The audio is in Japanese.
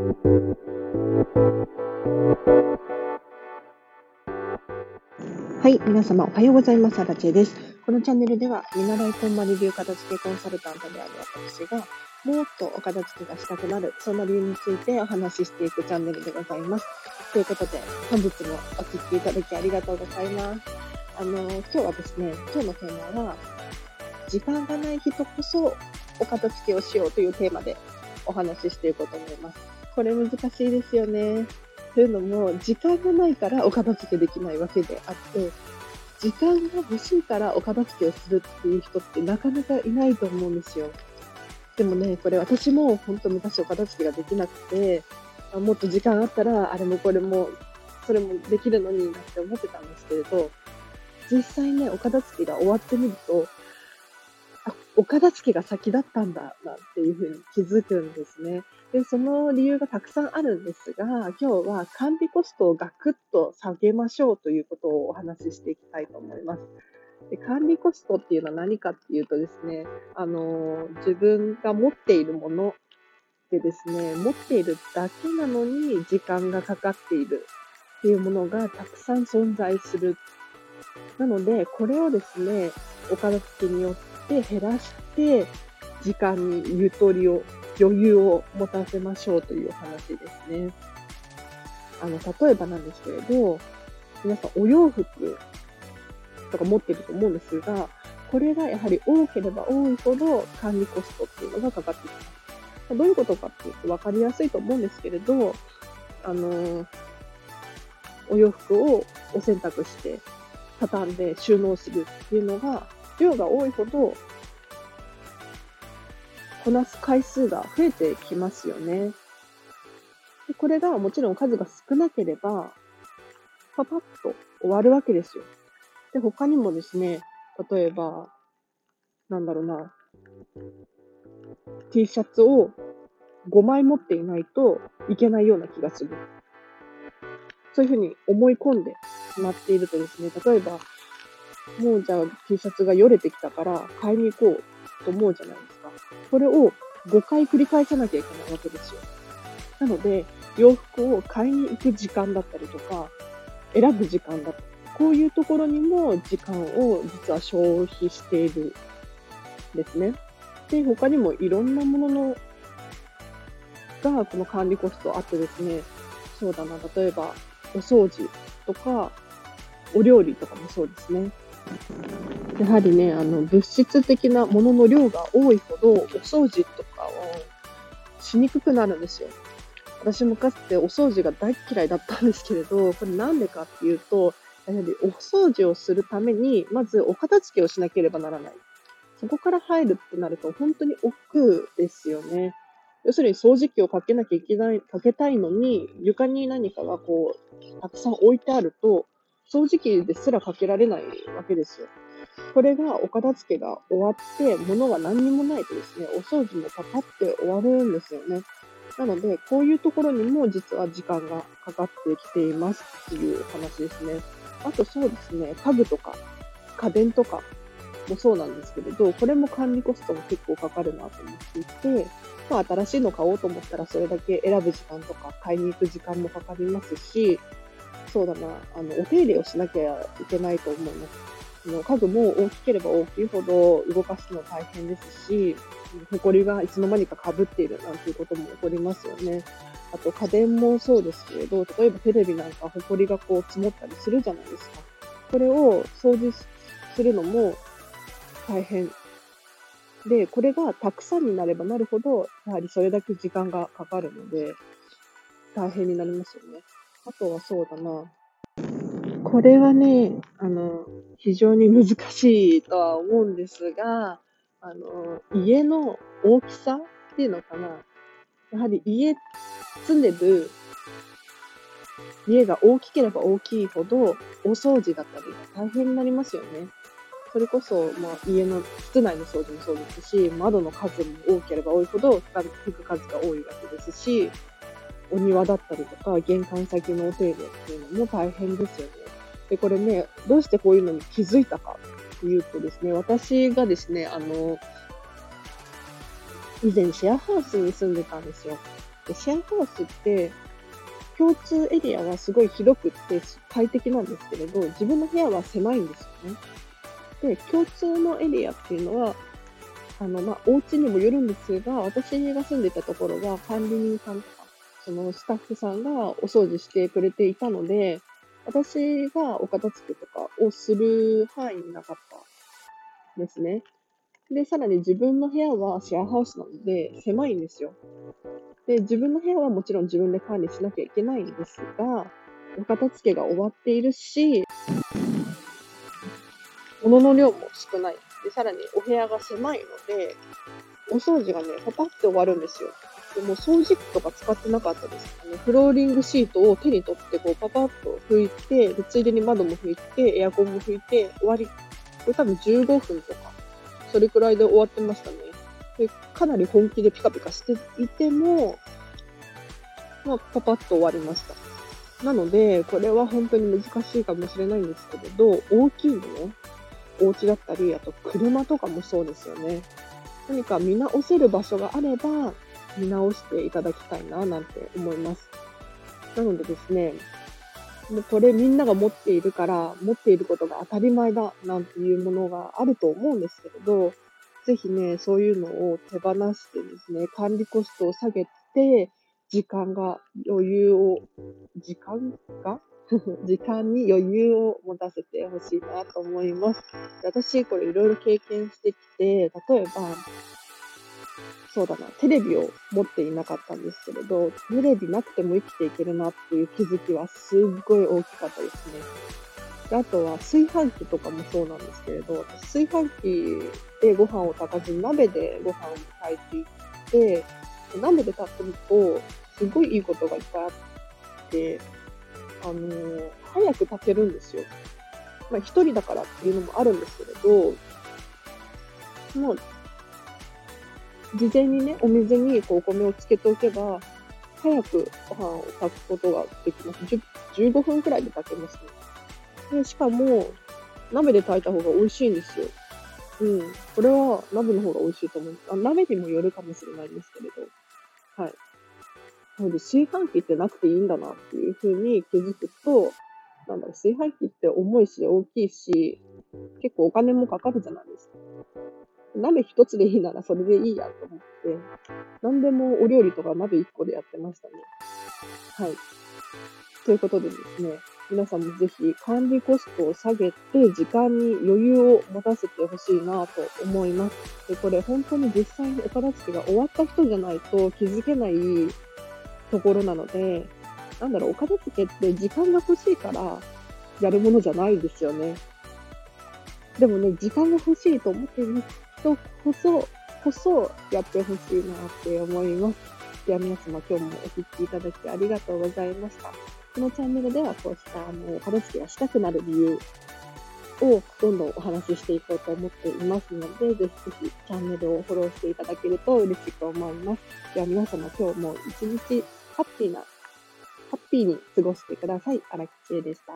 はい、皆様おはようございます。アラチェです。このチャンネルでは、見習いこんまり流片付けコンサルタントである私が、もっとお片付けがしたくなる、そんな理由についてお話ししていくチャンネルでございます。ということで、本日もお聴きいただきありがとうございます。あの、今日はですね、今日のテーマは、時間がない人こそお片付けをしようというテーマでお話ししていこうと思います。これ難しいですよね。というのも、時間がないからお片付けできないわけであって、時間が欲しいからお片付けをするっていう人ってなかなかいないと思うんですよ。でもね、これ私も本当昔お片付けができなくて、もっと時間あったらあれもこれもそれもできるのになって思ってたんですけれど、実際ね、お片付けが終わってみると、お片付けが先だったんだ、なんていうふうに気づくんですね。で、その理由がたくさんあるんですが、今日は管理コストをガクッと下げましょうということをお話ししていきたいと思います。で管理コストっていうのは何かっていうとですね、あの、自分が持っているものでですね、持っているだけなのに時間がかかっているっていうものがたくさん存在する。なので、これをですね、お片付けによって減らして、時間にゆとりを、余裕を持たせましょうという話ですね。あの、例えばなんですけれど、皆さんお洋服とか持ってると思うんですが、これがやはり多ければ多いほど管理コストっていうのがかかってきます。どういうことかっていうと分かりやすいと思うんですけれど、あの、お洋服をお洗濯して畳んで収納するっていうのが、量が多いほどこなす回数が増えてきますよね。でこれがもちろん数が少なければ、パパッと終わるわけですよ。で、他にもですね、例えば、なんだろうな、T シャツを5枚持っていないといけないような気がする。そういうふうに思い込んでしまっているとですね、例えば、もうじゃあ T シャツがよれてきたから買いに行こうと思うじゃないですか。これを5回繰り返さなきゃいけないわけですよ。なので、洋服を買いに行く時間だったりとか、選ぶ時間だったり、こういうところにも時間を実は消費しているんですね。で、他にもいろんなもののがこの管理コストあってですね、そうだな、例えばお掃除とか、お料理とかもそうですね。やはりね、あの、物質的なものの量が多いほど、お掃除とかをしにくくなるんですよ。私もかつてお掃除が大嫌いだったんですけれど、これなんでかっていうと、やはりお掃除をするために、まずお片付けをしなければならない。そこから入るってなると、本当に億劫ですよね。要するに掃除機をかけなきゃいけない、かけたいのに、床に何かがこう、たくさん置いてあると、掃除機ですらかけられないわけですよ。これがお片付けが終わって、物が何にもないとですね、お掃除もパパって終わるんですよね。なので、こういうところにも実は時間がかかってきていますっていう話ですね。あとそうですね、家具とか家電とかもそうなんですけれど、これも管理コストも結構かかるなと思っていて、まあ、新しいの買おうと思ったらそれだけ選ぶ時間とか買いに行く時間もかかりますし、そうだな、あの、お手入れをしなきゃいけないと思います。の家具も大きければ大きいほど動かすの大変ですし、埃がいつの間にか被っているなんていうことも起こりますよね。あと家電もそうですけれど、例えばテレビなんか埃がこう積もったりするじゃないですか。これを掃除するのも大変。で、これがたくさんになればなるほど、やはりそれだけ時間がかかるので、大変になりますよね。あとはそうだな。これはね、あの、非常に難しいとは思うんですが、あの、家の大きさっていうのかな。やはり家、住んでる家が大きければ大きいほど、お掃除だったり大変になりますよね。それこそ、まあ、家の室内の掃除もそうですし、窓の数も多ければ多いほど、拭く数が多いわけですし、お庭だったりとか、玄関先のお手入れっていうのも大変ですよね。で、これね、どうしてこういうのに気づいたかっていうとですね、私がですね、あの、以前シェアハウスに住んでたんですよ。で、シェアハウスって共通エリアがすごい広くって快適なんですけれど、自分の部屋は狭いんですよね。で、共通のエリアっていうのは、あの、まあ、お家にもよるんですが、私が住んでたところは管理人さんと、そのスタッフさんがお掃除してくれていたので、私がお片付けとかをする範囲になかったですね。で、さらに自分の部屋はシェアハウスなので狭いんですよ。で、自分の部屋はもちろん自分で管理しなきゃいけないんですが、お片付けが終わっているし、物の量も少ない。で、さらにお部屋が狭いので、お掃除がね、パパって終わるんですよ。でも掃除機とか使ってなかったですかね。フローリングシートを手に取って、こう、パパッと拭いて、でついでに窓も拭いて、エアコンも拭いて、終わり。これ多分15分とか、それくらいで終わってましたね。でかなり本気でピカピカしていても、まあ、パパッと終わりました。なので、これは本当に難しいかもしれないんですけれど、大きいもの、お家だったり、あと車とかもそうですよね。何か見直せる場所があれば、見直していただきたいな、なんて思います。なのでですね、もうこれみんなが持っているから、持っていることが当たり前だ、なんていうものがあると思うんですけれど、ぜひね、そういうのを手放してですね、管理コストを下げて、時間が余裕を、時間が？時間に余裕を持たせてほしいなと思います。私、これいろいろ経験してきて、例えば、そうだな、テレビを持っていなかったんですけれど、テレビなくても生きていけるなっていう気づきはすっごい大きかったですね。であとは炊飯器とかもそうなんですけれど、炊飯器でご飯を炊かずに鍋でご飯を炊いていって、鍋で炊くと、すごいいいことがいっぱいあって、あのー、早く炊けるんですよ。まあ、一人だからっていうのもあるんですけれど、もう、事前にね、お水にこうお米をつけておけば、早くご飯を炊くことができます。15分くらいで炊けますね。でしかも、鍋で炊いた方が美味しいんですよ。うん。これは鍋の方が美味しいと思う。あ鍋にもよるかもしれないんですけれど。はい。なので、炊飯器ってなくていいんだなっていう風に気づくと、なんだろう、炊飯器って重いし大きいし、結構お金もかかるじゃないですか。鍋一つでいいならそれでいいやと思って、何でもお料理とか鍋一個でやってましたね。はい。ということでですね、皆さんもぜひ管理コストを下げて時間に余裕を持たせてほしいなと思います。で、これ本当に実際にお片付けが終わった人じゃないと気づけないところなので、なんだろう、お片付けって時間が欲しいからやるものじゃないですよね。でもね、時間が欲しいと思っている人こそ、こそやってほしいなって思います。では皆様今日もお聴きいただきありがとうございました。このチャンネルではこうしたあの片付けがしたくなる理由をどんどんお話ししていこうと思っていますので、ぜひぜひチャンネルをフォローしていただけると嬉しく思います。では皆様今日も一日ハッピーな、ハッピーに過ごしてください。荒木千恵でした。